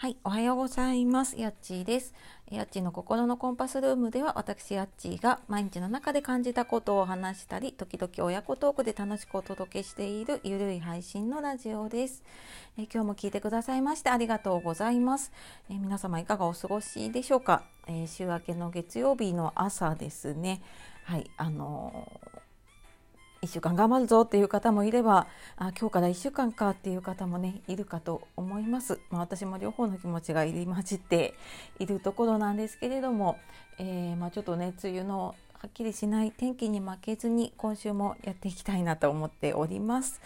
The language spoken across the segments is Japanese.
はい、おはようございます。やっちーです。やっちーの心のコンパスルームでは、私やっちーが毎日の中で感じたことを話したり、時々親子トークで楽しくお届けしているゆるい配信のラジオです。え今日も聞いてくださいましてありがとうございます。え皆様いかがお過ごしでしょうか、えー、週明けの月曜日の朝ですね。はい、あの1週間頑張るぞっていう方もいればあ今日から1週間かっていう方もねいるかと思います、まあ、私も両方の気持ちが入り混じっているところなんですけれども、えー、まあ、ちょっとね梅雨のはっきりしない天気に負けずに今週もやっていきたいなと思っております。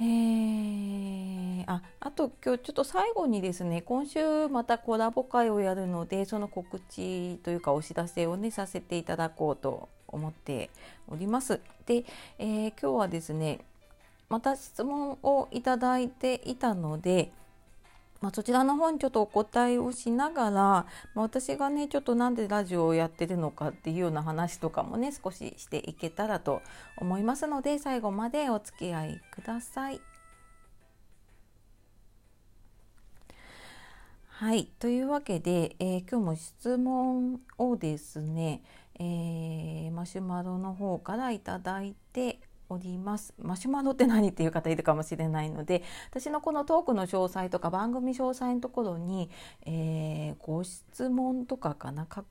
えー、ああと今日ちょっと最後にですね今週またコラボ会をやるのでその告知というかお知らせをねさせていただこうと思っております。で、えー、今日はですねまた質問をいただいていたので、まあ、そちらの方にちょっとお答えをしながら、まあ、私がねちょっとなんでラジオをやってるのかっていうような話とかもね少ししていけたらと思いますので最後までお付き合いください。はい。というわけで、えー、今日も質問をですね、えー、マシュマロの方からいただいております。マシュマロって何っていう方いるかもしれないので私のこのトークの詳細とか番組詳細のところに、えー、ご質問とかかなか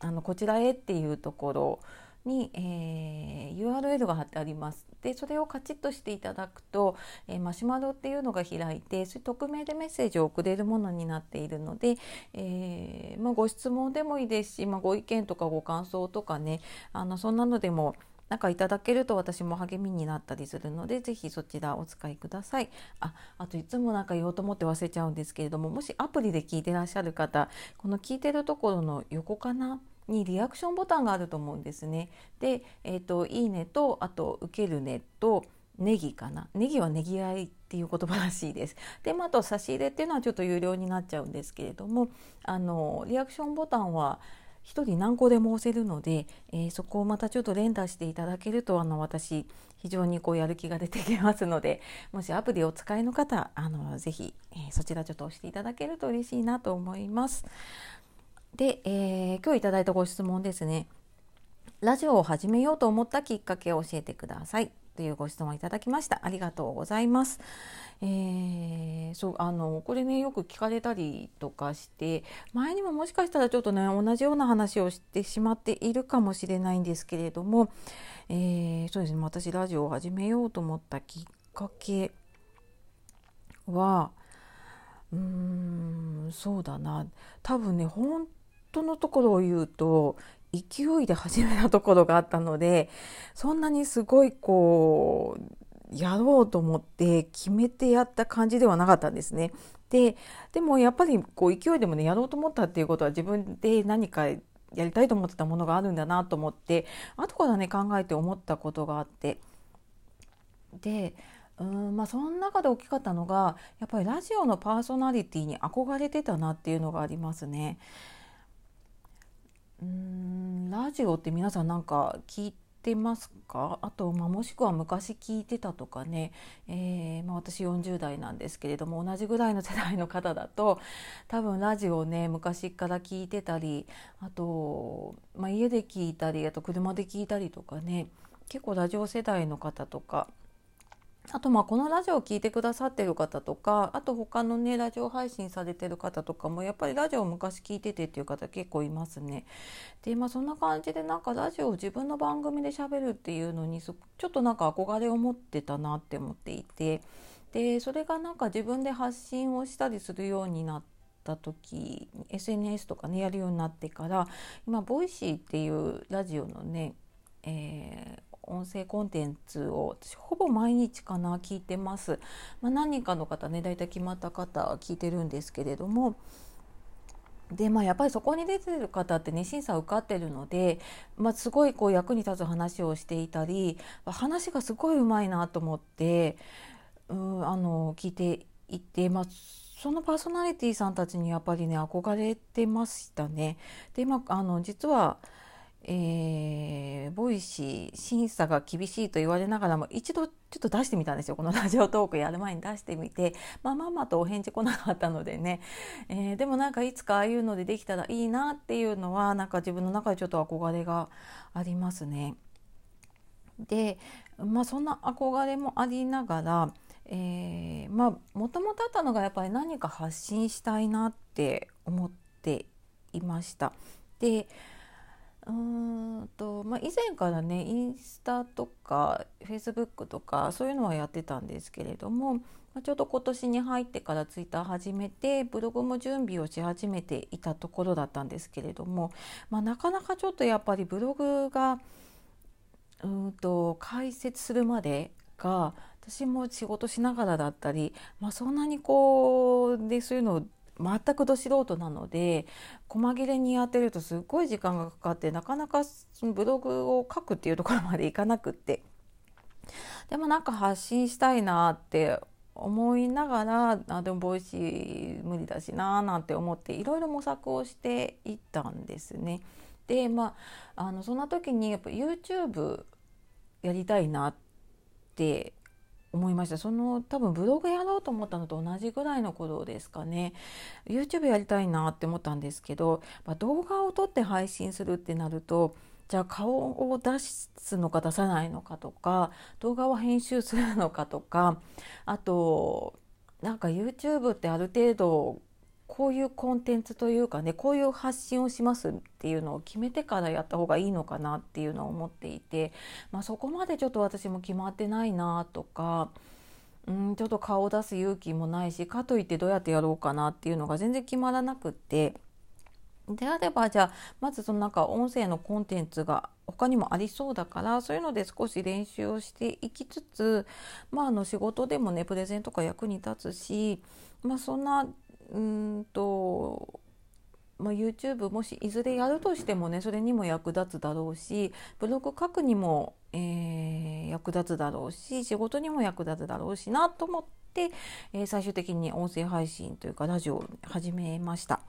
あのこちらへっていうところに、えー、URL が貼ってあります。でそれをカチッとしていただくと、えー、マシュマロっていうのが開いてそれ匿名でメッセージを送れるものになっているので、えー、まあ、ご質問でもいいですし、まあ、ご意見とかご感想とかねあのそんなのでもなんかいただけると私も励みになったりするのでぜひそちらお使いくださいああといつもなんか言おうと思って忘れちゃうんですけれどももしアプリで聞いてらっしゃる方この聞いてるところの横かなにリアクションボタンがあると思うんですね。で、えーと、いいねとあと受けるねとネギかなネギはネギ合いっていう言葉らしいです。で、まあ、あと差し入れっていうのはちょっと有料になっちゃうんですけれどもあのリアクションボタンは1人何個でも押せるので、えー、そこをまたちょっと連打していただけるとあの私非常にこうやる気が出てきますのでもしアプリをお使いの方あのぜひ、えー、そちらちょっと押していただけると嬉しいなと思います。で、えー、今日いただいたご質問ですね。ラジオを始めようと思ったきっかけを教えてください。というご質問いただきました。ありがとうございます。えー、そうあのこれねよく聞かれたりとかして前にももしかしたらちょっとね同じような話をしてしまっているかもしれないんですけれども、えー、そうですね私ラジオを始めようと思ったきっかけはうーんそうだな多分ね本当のところを言うと勢いで始めたところがあったのでそんなにすごいこうやろうと思って決めてやった感じではなかったんですね。ででもやっぱりこう勢いでもねやろうと思ったっていうことは自分で何かやりたいと思ってたものがあるんだなと思って後からね考えて思ったことがあってでうんまあその中で大きかったのがやっぱりラジオのパーソナリティに憧れてたなっていうのがありますね。うんラジオって皆さんなんか聞いてますか？あと、まあ、もしくは昔聞いてたとかね、えー、まあ、私40代なんですけれども同じぐらいの世代の方だと多分ラジオね昔から聞いてたりあと、まあ、家で聞いたりあと車で聞いたりとかね。結構ラジオ世代の方とかあとまあこのラジオを聴いてくださってる方とかあと他のねラジオ配信されてる方とかもやっぱりラジオを昔聞いててっていう方結構いますね。でまあそんな感じでなんかラジオを自分の番組でしゃべるっていうのにちょっとなんか憧れを持ってたなって思っていてでそれがなんか自分で発信をしたりするようになった時 SNS とかねやるようになってから今 Voicy っていうラジオのね、えー音声コンテンツを私ほぼ毎日かな聞いてます。まあ、何人かの方ね大体決まった方聞いてるんですけれどもでまあやっぱりそこに出てる方ってね審査受かってるので、まあ、すごいこう役に立つ話をしていたり話がすごいうまいなと思ってうんあの聞いていて、まあ、そのパーソナリティーさんたちにやっぱりね憧れてましたね。でまああの実はえー、 Voicy 審査が厳しいと言われながらも一度ちょっと出してみたんですよこの Radiotalk やる前に出してみて、まあ、まあまとお返事来なかったのでね、えー、でもなんかいつかああいうのでできたらいいなっていうのはなんか自分の中でちょっと憧れがありますね。で、まあ、そんな憧れもありながら、えー、まあもともとあったのがやっぱり何か発信したいなって思っていました。でうんとまあ、以前からねインスタとかフェイスブックとかそういうのはやってたんですけれども、ま、ちょうど今年に入ってからツイッター始めてブログも準備をし始めていたところだったんですけれども、まあ、なかなかちょっとやっぱりブログがうんと解説するまでが私も仕事しながらだったり、まあ、そんなにこうでそういうのを全くど素人なので細切れにやってるとすっごい時間がかかってなかなかブログを書くっていうところまでいかなくってでもなんか発信したいなって思いながらあでも Voicy 無理だしななんて思っていろいろ模索をしていったんですね。でまああのそんな時にやっぱ YouTube やりたいなって思いました。その多分ブログやろうと思ったのと同じぐらいの頃ですかね。YouTube やりたいなって思ったんですけど、まあ、動画を撮って配信するってなるとじゃあ顔を出すのか出さないのかとか動画を編集するのかとかあとなんか YouTube ってある程度こういうコンテンツというかねこういう発信をしますっていうのを決めてからやった方がいいのかなっていうのを思っていて、まあ、そこまでちょっと私も決まってないなとか。うんちょっと顔を出す勇気もないしかといってどうやってやろうかなっていうのが全然決まらなくってであればじゃあまずそのなんか音声のコンテンツが他にもありそうだからそういうので少し練習をしていきつつまああの仕事でもねプレゼンとか役に立つしまあそんなうんとまあ、YouTube もしいずれやるとしてもねそれにも役立つだろうしブログ書くにも、えー、役立つだろうし仕事にも役立つだろうしなと思って、えー、最終的に音声配信というかラジオを始めました。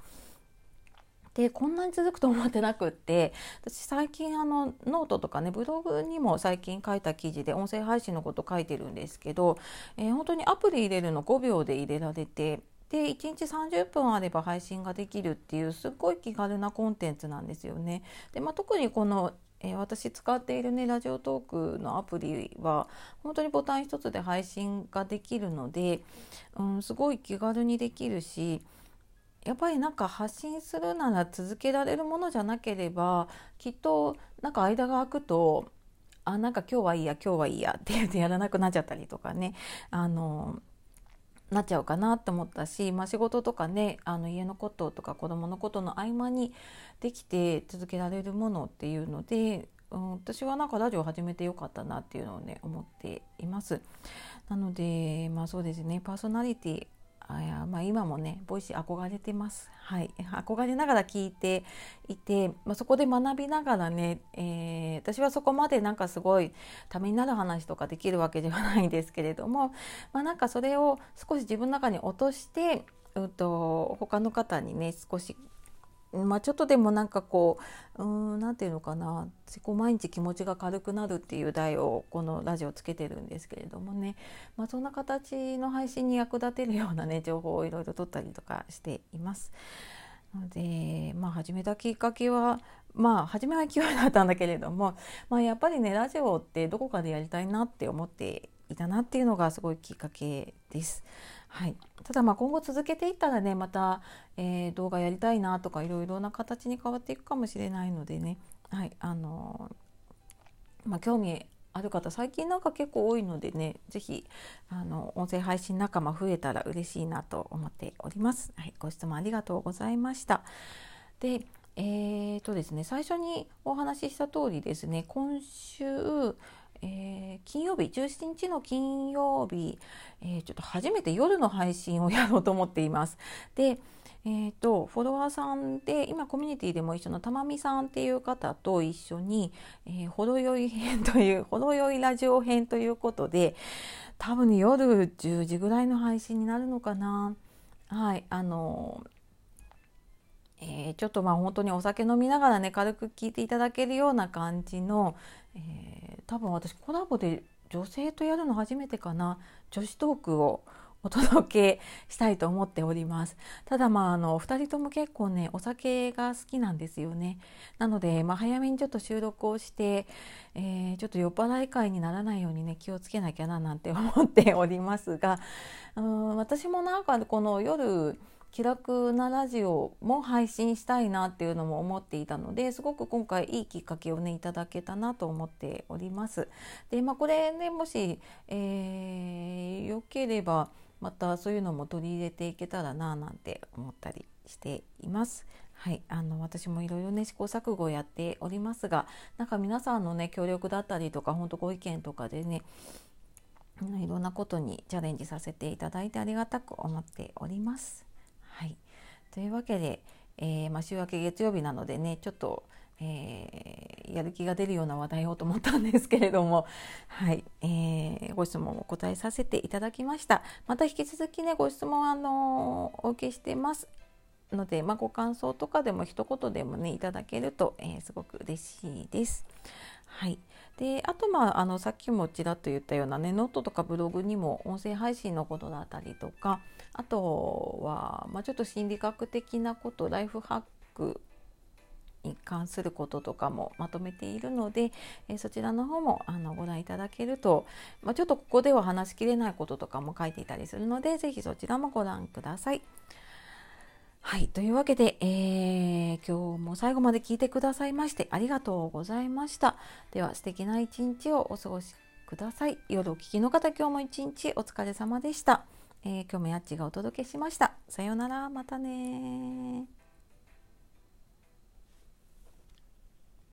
でこんなに続くと思ってなくって私最近あのノートとかねブログにも最近書いた記事で音声配信のこと書いてるんですけど、えー、本当にアプリ入れるの5秒で入れられてで1日30分あれば配信ができるっていうすっごい気軽なコンテンツなんですよね。でまあ、特にこのえ、私使っているね Radiotalk のアプリは本当にボタン一つで配信ができるので、うん、すごい気軽にできるしやっぱりなんか発信するなら続けられるものじゃなければきっとなんか間が空くとあなんか今日はいいや今日はいいやって言ってやらなくなっちゃったりとかねあのなっちゃうかなって思ったし、まあ、仕事とかねあの家のこととか子供のことの合間にできて続けられるものっていうので、うん、私はなんかラジオ始めてよかったなっていうのをね思っています。なのでまあそうですねパーソナリティあまあ、今もね Voicy 憧れてます、はい、憧れながら聞いていて、まあ、そこで学びながらね、えー、私はそこまでなんかすごいためになる話とかできるわけではないんですけれども、まあ、なんかそれを少し自分の中に落として、うんと、他の方にね少しまあ、ちょっとでもなんかこう何て言うのかな毎日気持ちが軽くなるっていう題をこのラジオつけてるんですけれどもね、まあ、そんな形の配信に役立てるようなね 情報をいろいろ取ったりとかしています。ので、まあ、始めたきっかけはまあ初めは勢いだったんだけれども、まあ、やっぱりねラジオってどこかでやりたいなって思っていたなっていうのがすごいきっかけです。はい、ただまあ今後続けていったらねまた、えー、動画やりたいなとかいろいろな形に変わっていくかもしれないのでね、はいあのまあ、興味ある方最近なんか結構多いのでね是非あの音声配信仲間増えたら嬉しいなと思っております。はい、ご質問ありがとうございました。でえーとですね、最初にお話しした通りですね今週えー、金曜日17日の金曜日、えー、ちょっと初めて夜の配信をやろうと思っています。でえーと、フォロワーさんで今コミュニティでも一緒のたまみさんっていう方と一緒に、えー、ほろ酔い編という ほろ酔いラジオ編ということで多分、夜10時ぐらいの配信になるのかな。はいあのえー、ちょっとまあ本当にお酒飲みながらね軽く聞いていただけるような感じの、えー、多分私コラボで女性とやるの初めてかな。女子トークをお届けしたいと思っております。ただまああの2人とも結構ねお酒が好きなんですよね。なので、まあ、早めにちょっと収録をして、えー、ちょっと酔っ払い会にならないようにね気をつけなきゃななんて思っておりますがうん私もなんかこの夜気楽なラジオも配信したいなっていうのも思っていたのですごく今回いいきっかけをねいただけたなと思っております。でまあこれねもし、えー、よければまたそういうのも取り入れていけたらななんて思ったりしています。はい、あの私もいろいろね試行錯誤をやっておりますがなんか皆さんのね協力だったりとか本当ご意見とかでねいろんなことにチャレンジさせていただいてありがたく思っております。というわけで、えー、まあ、週明け月曜日なのでねちょっと、えー、やる気が出るような話題をと思ったんですけれども、はいえー、ご質問をお答えさせていただきました。また引き続きねご質問あのお受けしてますので、まあ、ご感想とかでも一言でもねいただけると、えすごく嬉しいです。はい、であとまああのさっきもちらっと言ったようなねノートとかブログにも音声配信のことだったりとかあとは、まあ、ちょっと心理学的なことライフハックに関することとかもまとめているので、え、そちらの方もあのご覧いただけると、まあ、ちょっとここでは話しきれないこととかも書いていたりするので是非そちらもご覧ください。はい。というわけで、えー、今日も最後まで聞いてくださいましてありがとうございました。では素敵な一日をお過ごしください。夜お聞きの方、今日も一日お疲れ様でした。えー、今日もやっちがお届けしました。さようなら。またね